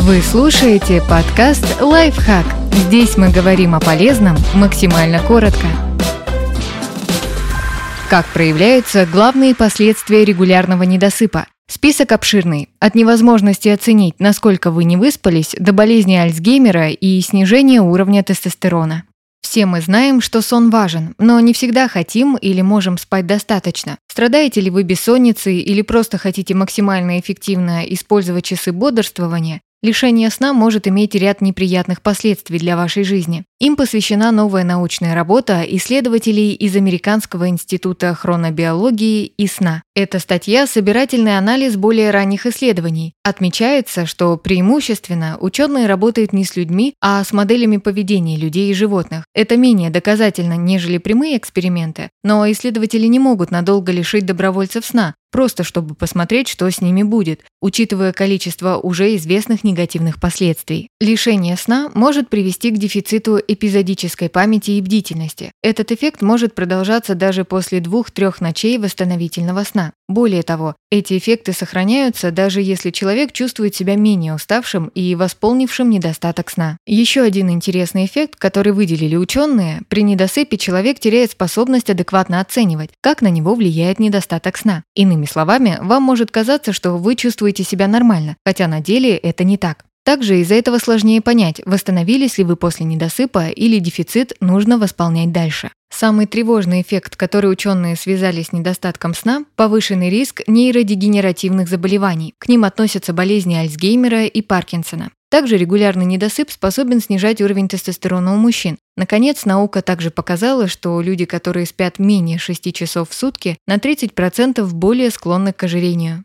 Вы слушаете подкаст «Лайфхак». Здесь мы говорим о полезном максимально коротко. Как проявляются главные последствия регулярного недосыпа? Список обширный. От невозможности оценить, насколько вы не выспались, до болезни Альцгеймера и снижения уровня тестостерона. Все мы знаем, что сон важен, но не всегда хотим или можем спать достаточно. Страдаете ли вы бессонницей или просто хотите максимально эффективно использовать часы бодрствования, Лишение сна может иметь ряд неприятных последствий для вашей жизни. Им посвящена новая научная работа исследователей из Американского института хронобиологии и сна. Эта статья – собирательный анализ более ранних исследований. Отмечается, что преимущественно ученые работают не с людьми, а с моделями поведения людей и животных. Это менее доказательно, нежели прямые эксперименты, но исследователи не могут надолго лишить добровольцев сна, просто чтобы посмотреть, что с ними будет, учитывая количество уже известных негативных последствий. Лишение сна может привести к дефициту эпизодической памяти и бдительности. Этот эффект может продолжаться даже после двух-трех ночей восстановительного сна. Более того, эти эффекты сохраняются даже если человек чувствует себя менее уставшим и восполнившим недостаток сна. Еще один интересный эффект, который выделили ученые, при недосыпе человек теряет способность адекватно оценивать, как на него влияет недостаток сна. Иными словами, вам может казаться, что вы чувствуете себя нормально, хотя на деле это не так. Также из-за этого сложнее понять, восстановились ли вы после недосыпа или дефицит нужно восполнять дальше. Самый тревожный эффект, который ученые связали с недостатком сна – повышенный риск нейродегенеративных заболеваний. К ним относятся болезни Альцгеймера и Паркинсона. Также регулярный недосып способен снижать уровень тестостерона у мужчин. Наконец, наука также показала, что люди, которые спят менее 6 часов в сутки, на 30% более склонны к ожирению.